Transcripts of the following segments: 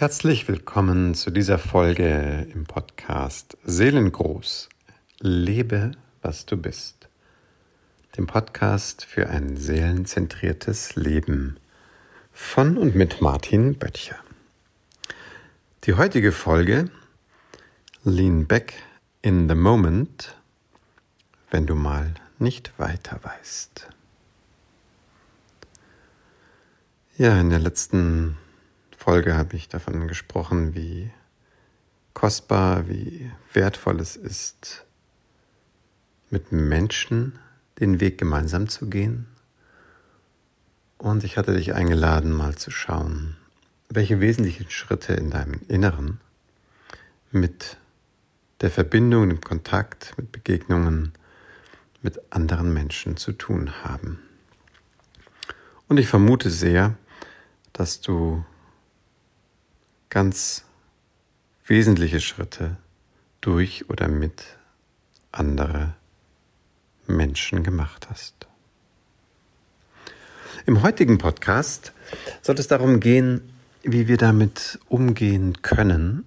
Herzlich willkommen zu dieser Folge im Podcast Seelengroß. Lebe, was du bist. Dem Podcast für ein seelenzentriertes Leben von und mit Martin Böttcher. Die heutige Folge Lean Back in the Moment, wenn du mal nicht weiter weißt. Ja, in der letzten Folge habe ich davon gesprochen, wie kostbar, wie wertvoll es ist, mit Menschen den Weg gemeinsam zu gehen. Und ich hatte dich eingeladen, mal zu schauen, welche wesentlichen Schritte in deinem Inneren mit der Verbindung, dem Kontakt, mit Begegnungen mit anderen Menschen zu tun haben. Und ich vermute sehr, dass du ganz wesentliche Schritte durch oder mit andere Menschen gemacht hast. Im heutigen Podcast soll es darum gehen, wie wir damit umgehen können,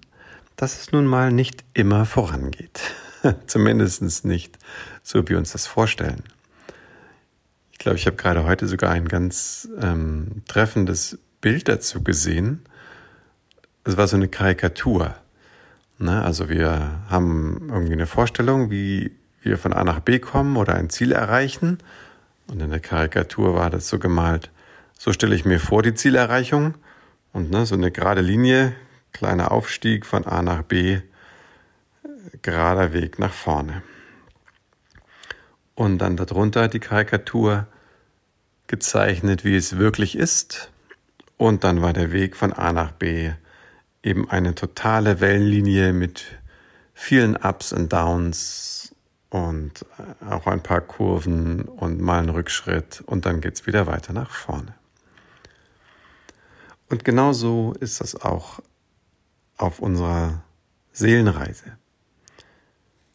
dass es nun mal nicht immer vorangeht. Zumindest nicht so, wie wir uns das vorstellen. Ich glaube, ich habe gerade heute sogar ein ganz ähm, treffendes Bild dazu gesehen, es war so eine Karikatur. Ne? Also wir haben irgendwie eine Vorstellung, wie wir von A nach B kommen oder ein Ziel erreichen. Und in der Karikatur war das so gemalt. So stelle ich mir vor die Zielerreichung und ne, so eine gerade Linie, kleiner Aufstieg von A nach B, gerader Weg nach vorne. Und dann darunter die Karikatur gezeichnet, wie es wirklich ist. Und dann war der Weg von A nach B eben eine totale Wellenlinie mit vielen Ups und Downs und auch ein paar Kurven und mal einen Rückschritt und dann geht es wieder weiter nach vorne. Und genauso ist das auch auf unserer Seelenreise.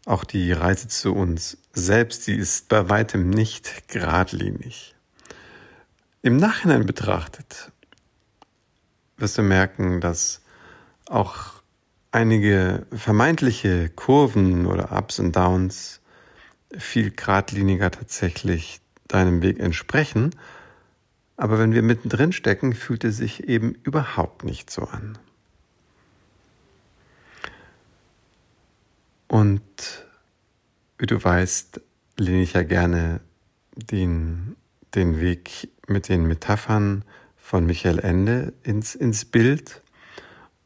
Auch die Reise zu uns selbst, die ist bei weitem nicht geradlinig. Im Nachhinein betrachtet wirst du merken, dass auch einige vermeintliche Kurven oder Ups und Downs viel geradliniger tatsächlich deinem Weg entsprechen. Aber wenn wir mittendrin stecken, fühlt es sich eben überhaupt nicht so an. Und wie du weißt, lehne ich ja gerne den, den Weg mit den Metaphern von Michael Ende ins, ins Bild.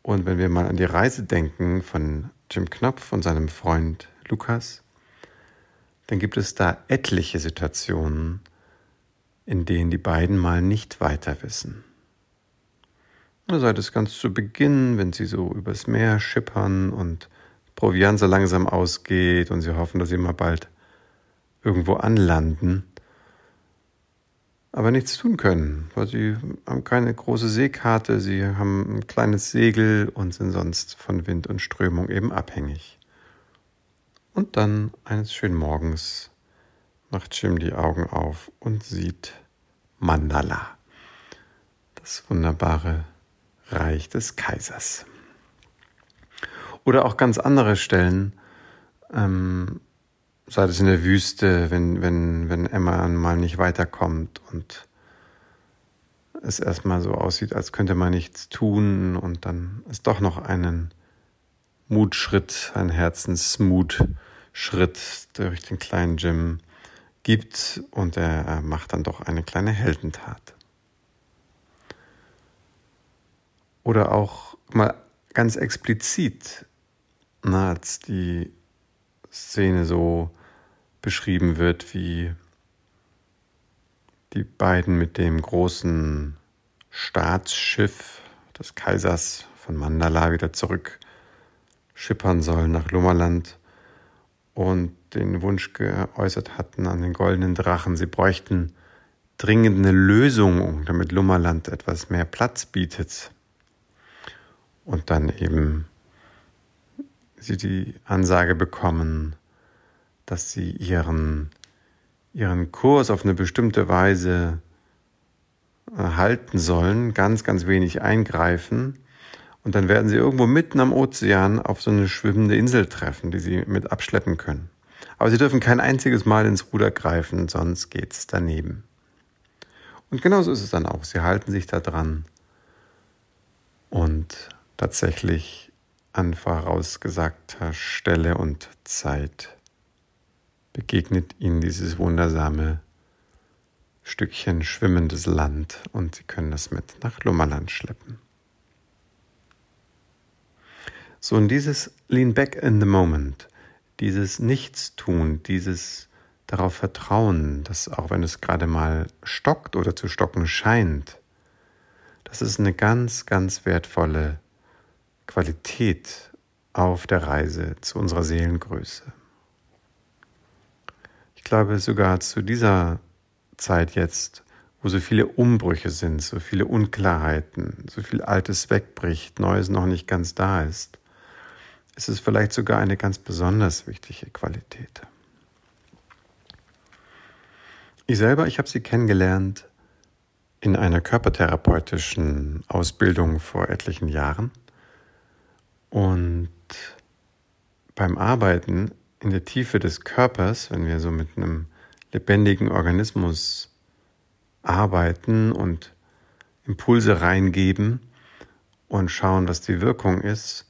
Und wenn wir mal an die Reise denken von Jim Knopf und seinem Freund Lukas, dann gibt es da etliche Situationen, in denen die beiden mal nicht weiter wissen. Sei das ganz zu Beginn, wenn sie so übers Meer schippern und Proviant so langsam ausgeht und sie hoffen, dass sie mal bald irgendwo anlanden aber nichts tun können, weil sie haben keine große Seekarte, sie haben ein kleines Segel und sind sonst von Wind und Strömung eben abhängig. Und dann eines schönen Morgens macht Jim die Augen auf und sieht Mandala, das wunderbare Reich des Kaisers. Oder auch ganz andere Stellen, ähm, sei es in der Wüste, wenn, wenn, wenn Emma mal nicht weiterkommt und es erstmal so aussieht, als könnte man nichts tun und dann es doch noch einen Mutschritt, einen Herzensmutschritt durch den kleinen Jim gibt und er macht dann doch eine kleine Heldentat. Oder auch mal ganz explizit, na, als die Szene so beschrieben wird, wie die beiden mit dem großen Staatsschiff des Kaisers von Mandala wieder zurück schippern sollen nach Lummerland und den Wunsch geäußert hatten an den goldenen Drachen, sie bräuchten dringend eine Lösung, damit Lummerland etwas mehr Platz bietet. Und dann eben sie die Ansage bekommen, dass sie ihren, ihren Kurs auf eine bestimmte Weise äh, halten sollen, ganz, ganz wenig eingreifen Und dann werden sie irgendwo mitten am Ozean auf so eine schwimmende Insel treffen, die sie mit abschleppen können. Aber sie dürfen kein einziges Mal ins Ruder greifen, sonst geht's daneben. Und genauso ist es dann auch. Sie halten sich da dran. Und tatsächlich an vorausgesagter Stelle und Zeit begegnet ihnen dieses wundersame Stückchen schwimmendes Land und sie können es mit nach Lummerland schleppen. So, und dieses Lean Back in the Moment, dieses Nichtstun, dieses darauf vertrauen, dass auch wenn es gerade mal stockt oder zu stocken scheint, das ist eine ganz, ganz wertvolle Qualität auf der Reise zu unserer Seelengröße. Glaube sogar zu dieser Zeit jetzt, wo so viele Umbrüche sind, so viele Unklarheiten, so viel Altes wegbricht, Neues noch nicht ganz da ist, ist es vielleicht sogar eine ganz besonders wichtige Qualität. Ich selber, ich habe sie kennengelernt in einer körpertherapeutischen Ausbildung vor etlichen Jahren und beim Arbeiten in der Tiefe des Körpers, wenn wir so mit einem lebendigen Organismus arbeiten und Impulse reingeben und schauen, was die Wirkung ist,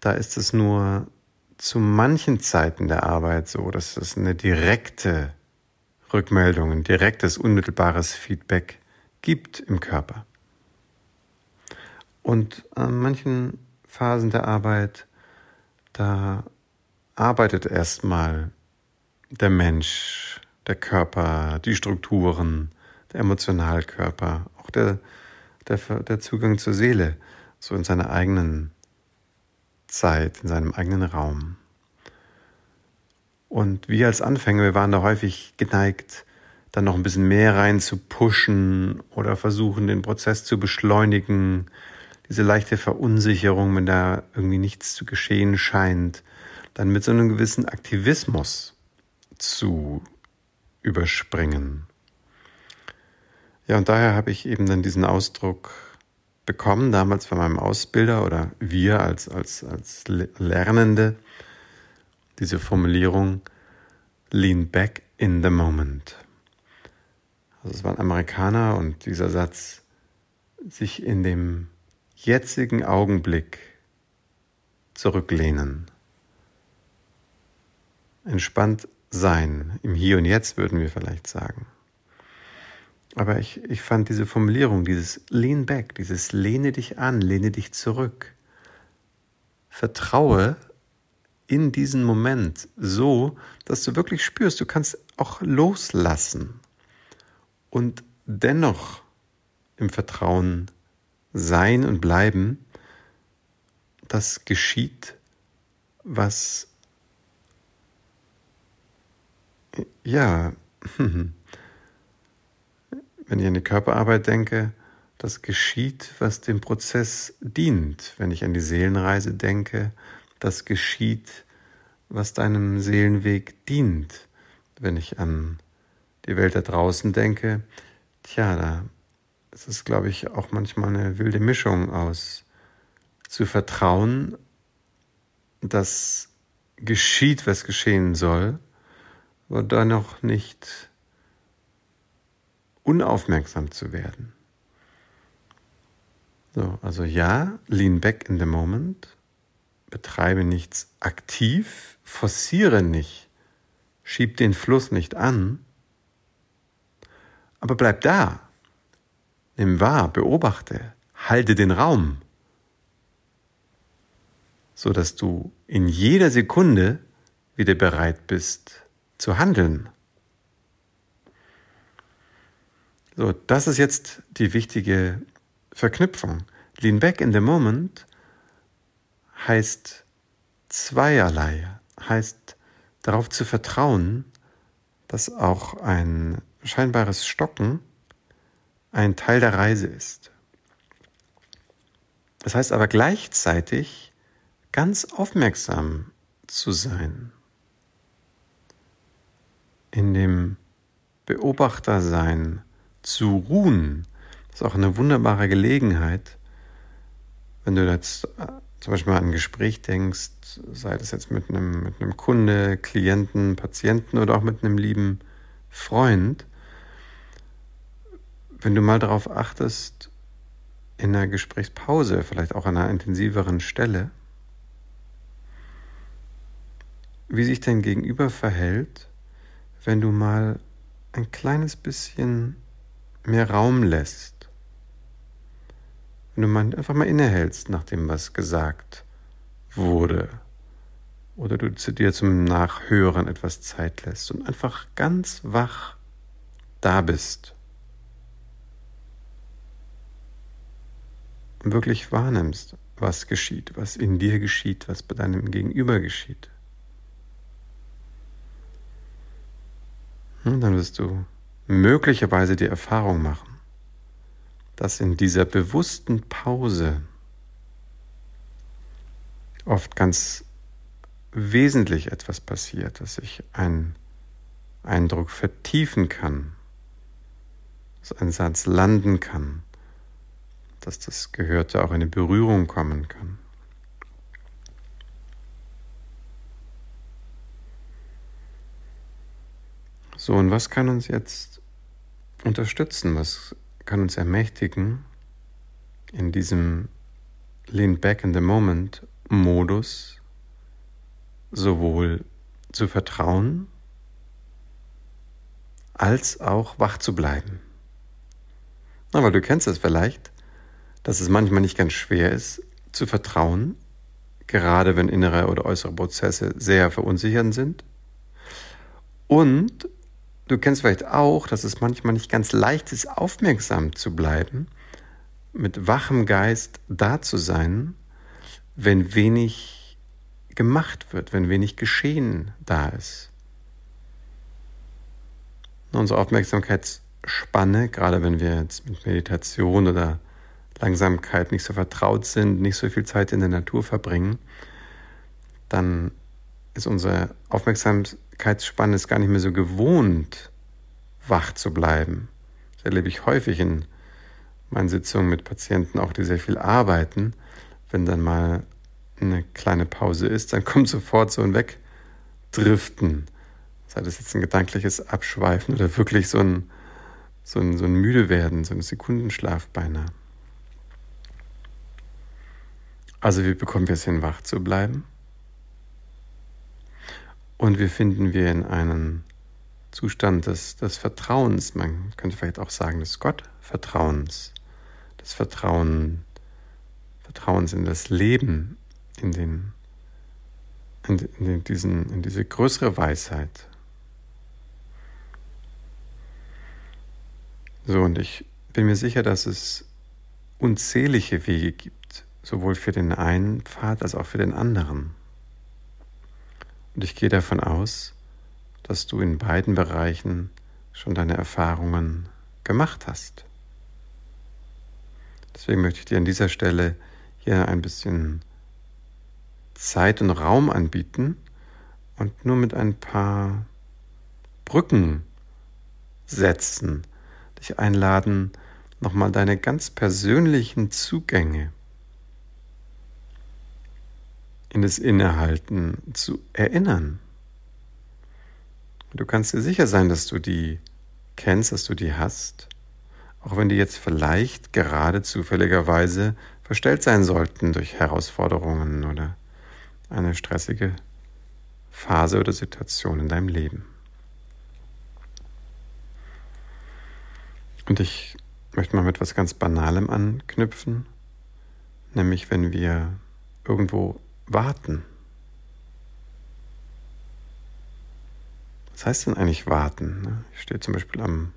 da ist es nur zu manchen Zeiten der Arbeit so, dass es eine direkte Rückmeldung, ein direktes, unmittelbares Feedback gibt im Körper. Und an manchen Phasen der Arbeit, da arbeitet erstmal der Mensch, der Körper, die Strukturen, der Emotionalkörper, auch der, der, der Zugang zur Seele, so in seiner eigenen Zeit, in seinem eigenen Raum. Und wir als Anfänger, wir waren da häufig geneigt, dann noch ein bisschen mehr rein zu pushen oder versuchen, den Prozess zu beschleunigen. Diese leichte Verunsicherung, wenn da irgendwie nichts zu geschehen scheint, dann mit so einem gewissen Aktivismus zu überspringen. Ja, und daher habe ich eben dann diesen Ausdruck bekommen, damals von meinem Ausbilder oder wir als, als, als Lernende, diese Formulierung Lean back in the moment. Also es war ein Amerikaner und dieser Satz, sich in dem jetzigen Augenblick zurücklehnen. Entspannt sein, im Hier und Jetzt würden wir vielleicht sagen. Aber ich, ich fand diese Formulierung, dieses Lean back, dieses lehne dich an, lehne dich zurück. Vertraue in diesen Moment so, dass du wirklich spürst, du kannst auch loslassen und dennoch im Vertrauen sein und bleiben, dass geschieht, was ja, wenn ich an die Körperarbeit denke, das geschieht, was dem Prozess dient. Wenn ich an die Seelenreise denke, das geschieht, was deinem Seelenweg dient. Wenn ich an die Welt da draußen denke, tja, da ist es, glaube ich, auch manchmal eine wilde Mischung aus zu vertrauen, dass geschieht, was geschehen soll, aber dennoch nicht unaufmerksam zu werden. So, also ja, lean back in the moment, betreibe nichts aktiv, forciere nicht, schieb den Fluss nicht an, aber bleib da, nimm wahr, beobachte, halte den Raum, so dass du in jeder Sekunde wieder bereit bist zu handeln. So, das ist jetzt die wichtige Verknüpfung. Lean back in the moment heißt zweierlei, heißt darauf zu vertrauen, dass auch ein scheinbares Stocken ein Teil der Reise ist. Das heißt aber gleichzeitig ganz aufmerksam zu sein, in dem Beobachtersein zu ruhen. Ist auch eine wunderbare Gelegenheit, wenn du jetzt äh, zum Beispiel mal an ein Gespräch denkst, sei das jetzt mit einem, mit einem Kunde, Klienten, Patienten oder auch mit einem lieben Freund, wenn du mal darauf achtest, in einer Gesprächspause, vielleicht auch an einer intensiveren Stelle, wie sich dein Gegenüber verhält, wenn du mal ein kleines bisschen mehr Raum lässt. Wenn du mal einfach mal innehältst nach dem, was gesagt wurde. Oder du zu dir zum Nachhören etwas Zeit lässt und einfach ganz wach da bist. Und wirklich wahrnimmst, was geschieht, was in dir geschieht, was bei deinem Gegenüber geschieht. Dann wirst du möglicherweise die Erfahrung machen, dass in dieser bewussten Pause oft ganz wesentlich etwas passiert, dass sich ein Eindruck vertiefen kann, dass ein Satz landen kann, dass das Gehörte auch in eine Berührung kommen kann. So, und was kann uns jetzt unterstützen? Was kann uns ermächtigen, in diesem Lean Back in the Moment Modus sowohl zu vertrauen, als auch wach zu bleiben? Na, weil du kennst es vielleicht, dass es manchmal nicht ganz schwer ist, zu vertrauen, gerade wenn innere oder äußere Prozesse sehr verunsichernd sind. Und Du kennst vielleicht auch, dass es manchmal nicht ganz leicht ist, aufmerksam zu bleiben, mit wachem Geist da zu sein, wenn wenig gemacht wird, wenn wenig Geschehen da ist. Unsere Aufmerksamkeitsspanne, gerade wenn wir jetzt mit Meditation oder Langsamkeit nicht so vertraut sind, nicht so viel Zeit in der Natur verbringen, dann ist unsere Aufmerksamkeitsspanne ist gar nicht mehr so gewohnt, wach zu bleiben. Das erlebe ich häufig in meinen Sitzungen mit Patienten, auch die sehr viel arbeiten. Wenn dann mal eine kleine Pause ist, dann kommt sofort so ein Wegdriften. Sei das jetzt ein gedankliches Abschweifen oder wirklich so ein, so ein, so ein Müdewerden, so ein Sekundenschlaf beinahe. Also wie bekommen wir es hin, wach zu bleiben? Und wie finden wir in einen Zustand des, des Vertrauens, man könnte vielleicht auch sagen des Gottvertrauens, des Vertrauen, Vertrauens in das Leben, in, den, in, in, diesen, in diese größere Weisheit. So, und ich bin mir sicher, dass es unzählige Wege gibt, sowohl für den einen Pfad als auch für den anderen. Und ich gehe davon aus, dass du in beiden Bereichen schon deine Erfahrungen gemacht hast. Deswegen möchte ich dir an dieser Stelle hier ein bisschen Zeit und Raum anbieten und nur mit ein paar Brücken setzen, dich einladen, nochmal deine ganz persönlichen Zugänge in das Innehalten zu erinnern. Du kannst dir sicher sein, dass du die kennst, dass du die hast, auch wenn die jetzt vielleicht gerade zufälligerweise verstellt sein sollten durch Herausforderungen oder eine stressige Phase oder Situation in deinem Leben. Und ich möchte mal mit etwas ganz Banalem anknüpfen, nämlich wenn wir irgendwo warten. Was heißt denn eigentlich warten? Ne? Ich stehe zum Beispiel am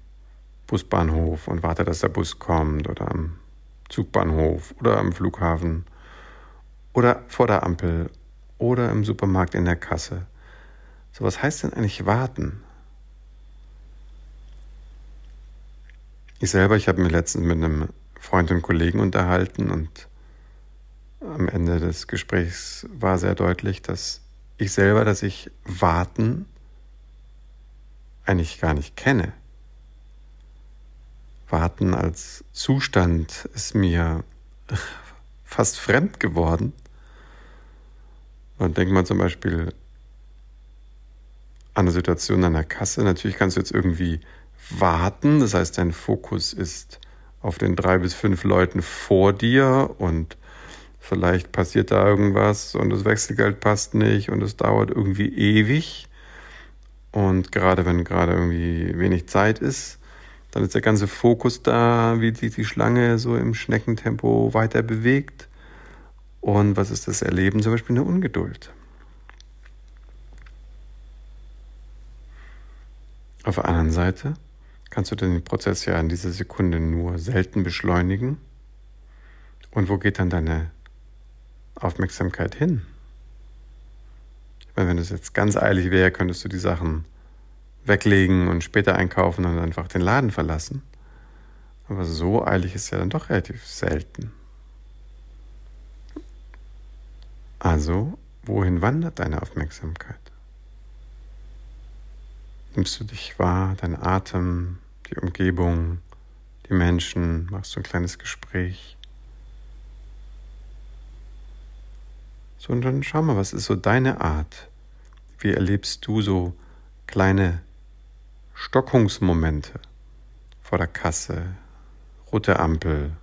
Busbahnhof und warte, dass der Bus kommt oder am Zugbahnhof oder am Flughafen oder vor der Ampel oder im Supermarkt in der Kasse. So, was heißt denn eigentlich warten? Ich selber, ich habe mich letztens mit einem Freund und Kollegen unterhalten und am Ende des Gesprächs war sehr deutlich, dass ich selber, dass ich warten eigentlich gar nicht kenne. Warten als Zustand ist mir fast fremd geworden. Und denkt man zum Beispiel an eine Situation an der Kasse. Natürlich kannst du jetzt irgendwie warten. Das heißt, dein Fokus ist auf den drei bis fünf Leuten vor dir und vielleicht passiert da irgendwas und das Wechselgeld passt nicht und es dauert irgendwie ewig. Und gerade wenn gerade irgendwie wenig Zeit ist, dann ist der ganze Fokus da, wie sich die Schlange so im Schneckentempo weiter bewegt. Und was ist das Erleben? Zum Beispiel eine Ungeduld. Auf der anderen Seite kannst du den Prozess ja in dieser Sekunde nur selten beschleunigen. Und wo geht dann deine Aufmerksamkeit hin? Ich meine, wenn es jetzt ganz eilig wäre, könntest du die Sachen weglegen und später einkaufen und einfach den Laden verlassen. Aber so eilig ist ja dann doch relativ selten. Also, wohin wandert deine Aufmerksamkeit? Nimmst du dich wahr, dein Atem, die Umgebung, die Menschen, machst du ein kleines Gespräch. So, und dann schau mal, was ist so deine Art? Wie erlebst du so kleine Stockungsmomente vor der Kasse, rote Ampel?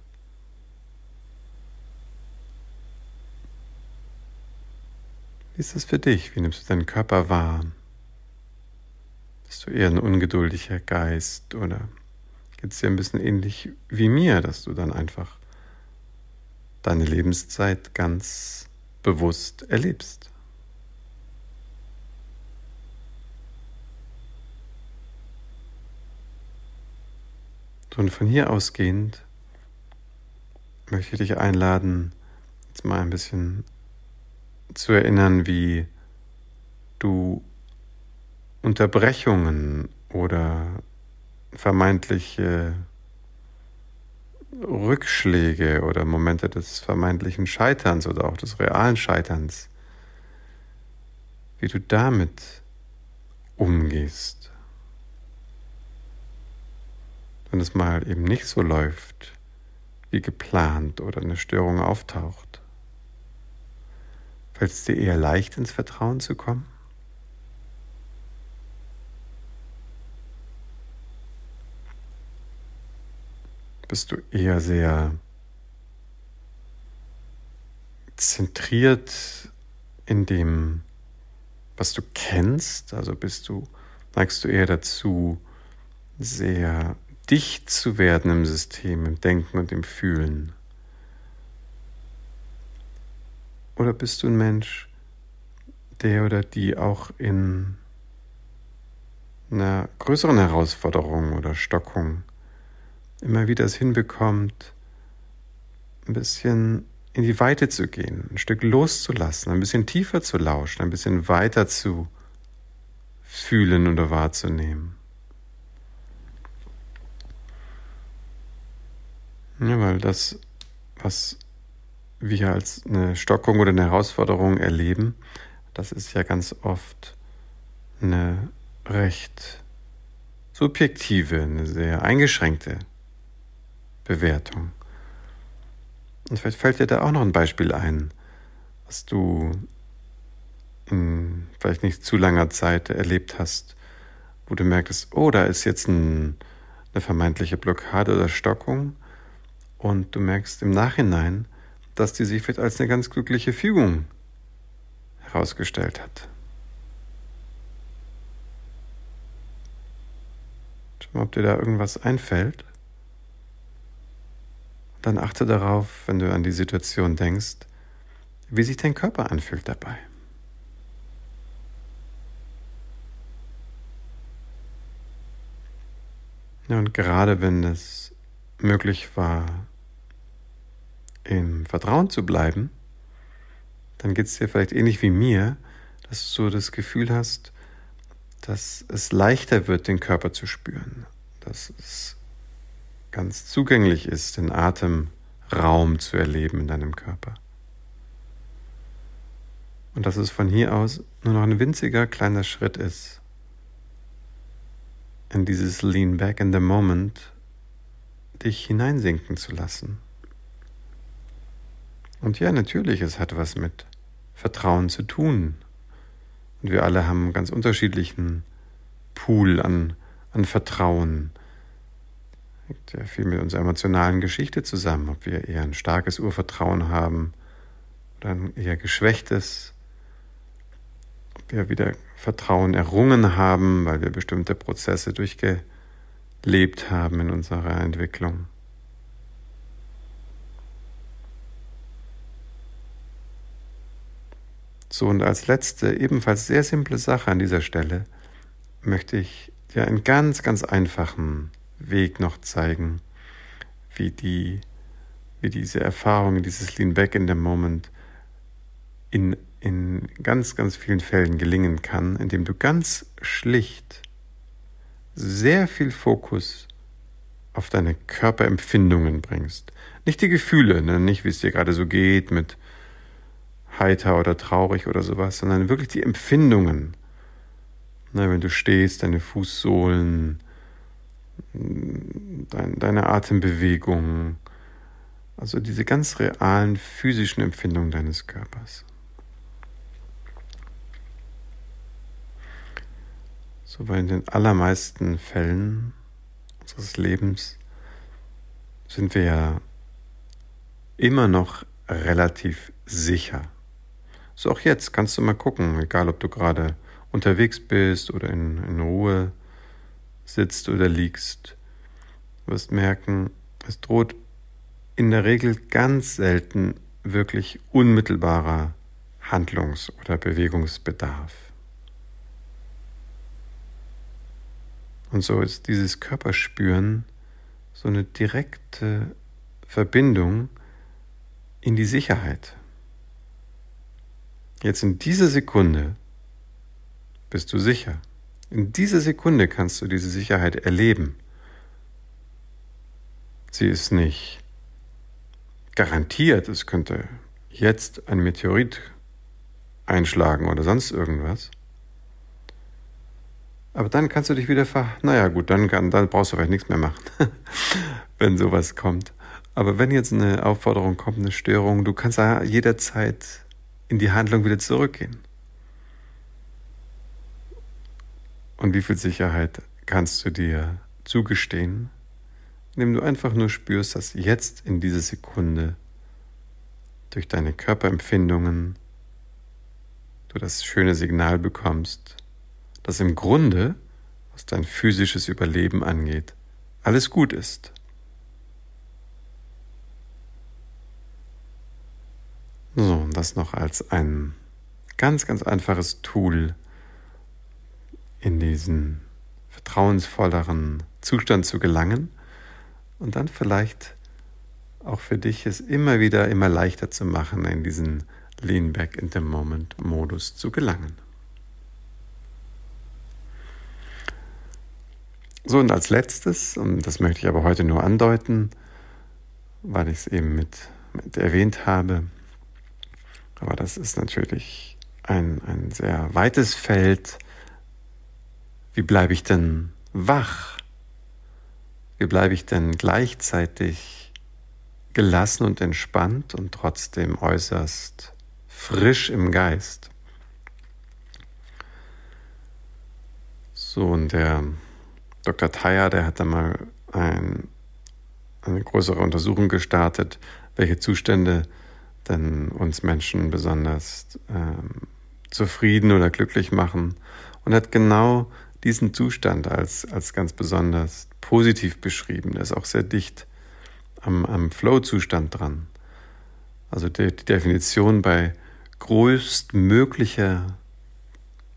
Wie ist das für dich? Wie nimmst du deinen Körper wahr? Bist du eher ein ungeduldiger Geist oder geht es dir ein bisschen ähnlich wie mir, dass du dann einfach deine Lebenszeit ganz bewusst erlebst? Und von hier ausgehend möchte ich dich einladen, jetzt mal ein bisschen zu erinnern, wie du Unterbrechungen oder vermeintliche Rückschläge oder Momente des vermeintlichen Scheiterns oder auch des realen Scheiterns, wie du damit umgehst. Wenn es mal eben nicht so läuft wie geplant oder eine Störung auftaucht, fällt es dir eher leicht ins Vertrauen zu kommen? Bist du eher sehr zentriert in dem, was du kennst? Also bist du, neigst du eher dazu, sehr dicht zu werden im System, im Denken und im Fühlen? Oder bist du ein Mensch, der oder die auch in einer größeren Herausforderung oder Stockung immer wieder es hinbekommt, ein bisschen in die Weite zu gehen, ein Stück loszulassen, ein bisschen tiefer zu lauschen, ein bisschen weiter zu fühlen oder wahrzunehmen. Ja, weil das, was wir als eine Stockung oder eine Herausforderung erleben, das ist ja ganz oft eine recht subjektive, eine sehr eingeschränkte Bewertung. Und vielleicht fällt dir da auch noch ein Beispiel ein, was du in vielleicht nicht zu langer Zeit erlebt hast, wo du merkst, oh, da ist jetzt ein, eine vermeintliche Blockade oder Stockung und du merkst im Nachhinein, dass die sich vielleicht als eine ganz glückliche Fügung herausgestellt hat. Schau mal, ob dir da irgendwas einfällt. Dann achte darauf, wenn du an die Situation denkst, wie sich dein Körper anfühlt dabei. Und gerade wenn es möglich war, im Vertrauen zu bleiben, dann geht es dir vielleicht ähnlich wie mir, dass du das Gefühl hast, dass es leichter wird, den Körper zu spüren, dass es ganz zugänglich ist, den Atemraum zu erleben in deinem Körper. Und dass es von hier aus nur noch ein winziger kleiner Schritt ist, in dieses Lean Back in the Moment dich hineinsinken zu lassen. Und ja, natürlich, es hat was mit Vertrauen zu tun. Und wir alle haben einen ganz unterschiedlichen Pool an, an Vertrauen. Hängt ja viel mit unserer emotionalen Geschichte zusammen, ob wir eher ein starkes Urvertrauen haben oder ein eher geschwächtes, ob wir wieder Vertrauen errungen haben, weil wir bestimmte Prozesse durchgelebt haben in unserer Entwicklung. So, und als letzte, ebenfalls sehr simple Sache an dieser Stelle, möchte ich dir einen ganz, ganz einfachen Weg noch zeigen, wie, die, wie diese Erfahrung, dieses Lean Back in the Moment in, in ganz, ganz vielen Fällen gelingen kann, indem du ganz schlicht sehr viel Fokus auf deine Körperempfindungen bringst. Nicht die Gefühle, ne? nicht wie es dir gerade so geht mit heiter oder traurig oder sowas, sondern wirklich die Empfindungen. Na, wenn du stehst, deine Fußsohlen, dein, deine Atembewegung, also diese ganz realen physischen Empfindungen deines Körpers. So, weil in den allermeisten Fällen unseres Lebens sind wir ja immer noch relativ sicher. So auch jetzt kannst du mal gucken, egal ob du gerade unterwegs bist oder in, in Ruhe sitzt oder liegst. Du wirst merken, es droht in der Regel ganz selten wirklich unmittelbarer Handlungs- oder Bewegungsbedarf. Und so ist dieses Körperspüren so eine direkte Verbindung in die Sicherheit. Jetzt in dieser Sekunde bist du sicher. In dieser Sekunde kannst du diese Sicherheit erleben. Sie ist nicht garantiert, es könnte jetzt ein Meteorit einschlagen oder sonst irgendwas. Aber dann kannst du dich wieder ver... Naja gut, dann, kann, dann brauchst du vielleicht nichts mehr machen, wenn sowas kommt. Aber wenn jetzt eine Aufforderung kommt, eine Störung, du kannst ja jederzeit in die Handlung wieder zurückgehen. Und wie viel Sicherheit kannst du dir zugestehen, indem du einfach nur spürst, dass jetzt in dieser Sekunde durch deine Körperempfindungen du das schöne Signal bekommst, dass im Grunde, was dein physisches Überleben angeht, alles gut ist. So, und das noch als ein ganz, ganz einfaches Tool in diesen vertrauensvolleren Zustand zu gelangen und dann vielleicht auch für dich es immer wieder immer leichter zu machen, in diesen Lean Back in the Moment Modus zu gelangen. So, und als letztes, und das möchte ich aber heute nur andeuten, weil ich es eben mit, mit erwähnt habe, aber das ist natürlich ein, ein sehr weites Feld. Wie bleibe ich denn wach? Wie bleibe ich denn gleichzeitig gelassen und entspannt und trotzdem äußerst frisch im Geist? So, und der Dr. Thayer, der hat da mal ein, eine größere Untersuchung gestartet, welche Zustände denn uns Menschen besonders ähm, zufrieden oder glücklich machen und hat genau diesen Zustand als, als ganz besonders positiv beschrieben. Der ist auch sehr dicht am, am Flow-Zustand dran. Also die, die Definition bei größtmöglicher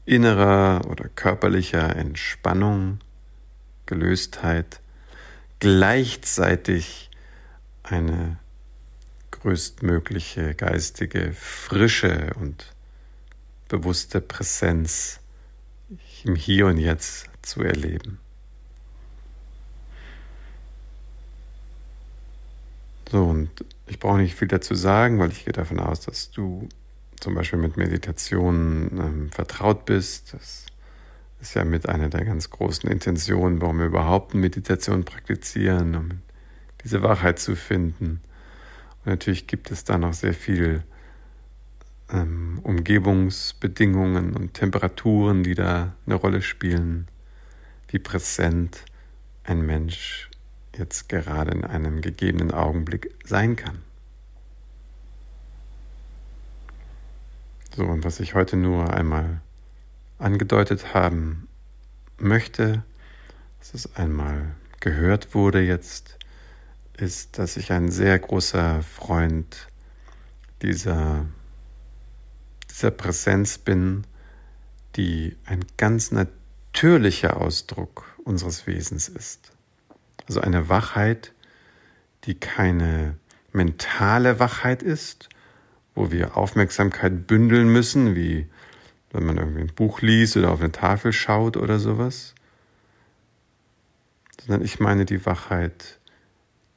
innerer oder körperlicher Entspannung, Gelöstheit, gleichzeitig eine größtmögliche geistige Frische und bewusste Präsenz im Hier und Jetzt zu erleben. So, und ich brauche nicht viel dazu sagen, weil ich gehe davon aus, dass du zum Beispiel mit Meditation ähm, vertraut bist. Das ist ja mit einer der ganz großen Intentionen, warum wir überhaupt Meditation praktizieren, um diese Wachheit zu finden. natürlich gibt es da noch sehr viel ähm, Umgebungsbedingungen und Temperaturen, die da eine Rolle spielen, wie präsent ein Mensch jetzt gerade in einem gegebenen Augenblick sein kann. So, und was ich heute nur einmal angedeutet haben möchte, dass es einmal gehört wurde jetzt, ist, dass ich ein sehr großer Freund dieser, dieser Präsenz bin, die ein ganz natürlicher Ausdruck unseres Wesens ist. Also eine Wachheit, die keine mentale Wachheit ist, wo wir Aufmerksamkeit bündeln müssen, wie wenn man irgendwie ein Buch liest oder auf eine Tafel schaut oder sowas, sondern ich meine die Wachheit,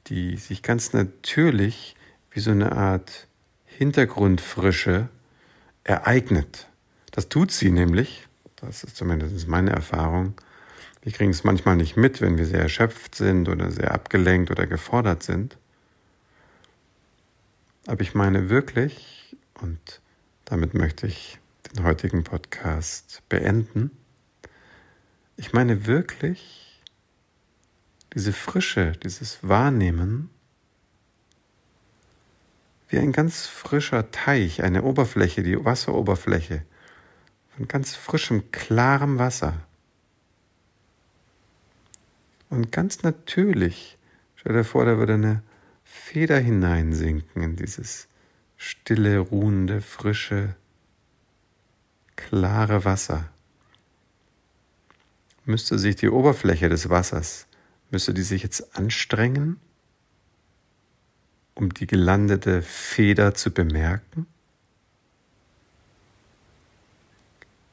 die sich ganz natürlich wie so eine Art Hintergrundfrische ereignet. Das tut sie nämlich, das ist zumindest meine Erfahrung. Wir kriegen es manchmal nicht mit, wenn wir sehr erschöpft sind oder sehr abgelenkt oder gefordert sind. Aber ich meine wirklich, und damit möchte ich den heutigen Podcast beenden, ich meine wirklich, diese Frische, dieses Wahrnehmen, wie ein ganz frischer Teich, eine Oberfläche, die Wasseroberfläche von ganz frischem, klarem Wasser. Und ganz natürlich, stell dir vor, da würde eine Feder hineinsinken in dieses stille, ruhende, frische, klare Wasser. Müsste sich die Oberfläche des Wassers Müsste die sich jetzt anstrengen, um die gelandete Feder zu bemerken?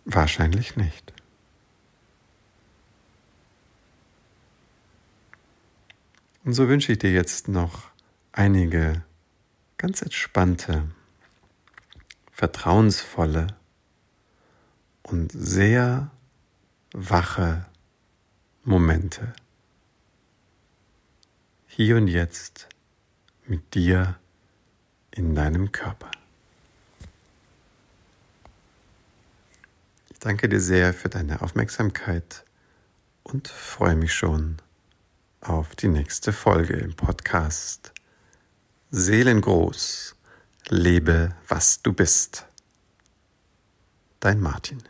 Wahrscheinlich nicht. Und so wünsche ich dir jetzt noch einige ganz entspannte, vertrauensvolle und sehr wache Momente hier und jetzt mit dir in deinem Körper. Ich danke dir sehr für deine Aufmerksamkeit und freue mich schon auf die nächste Folge im Podcast Seelengroß, lebe was du bist. Dein Martin.